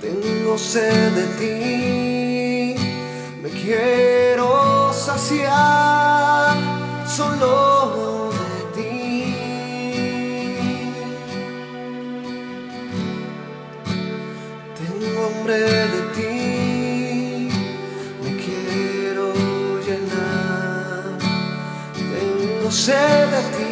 Tengo sed de ti, me quiero saciar solo de ti. Tengo hambre de ti, me quiero llenar. Tengo sed de ti.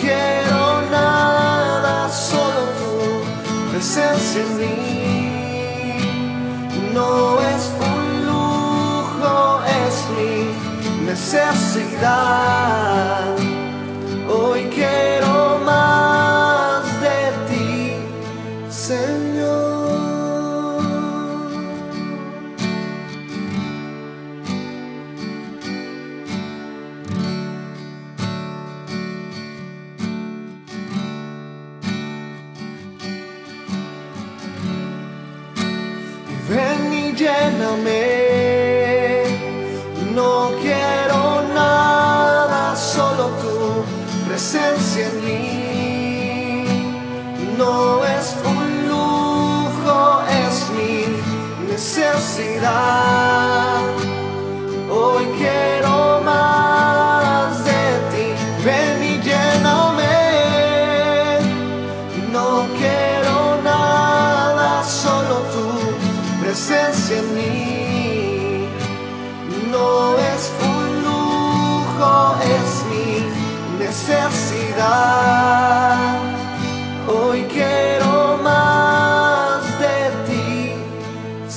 Quiero nada, solo tu presencia en mí. No es un lujo, es mi necesidad. Hoy quiero lléname, no quiero nada, solo tu presencia en mí. No es un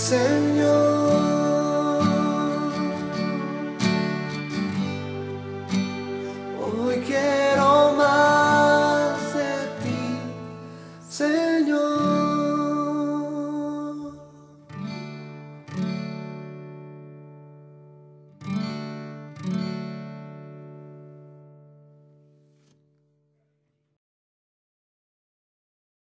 Señor. Hoy quiero más de ti, Señor.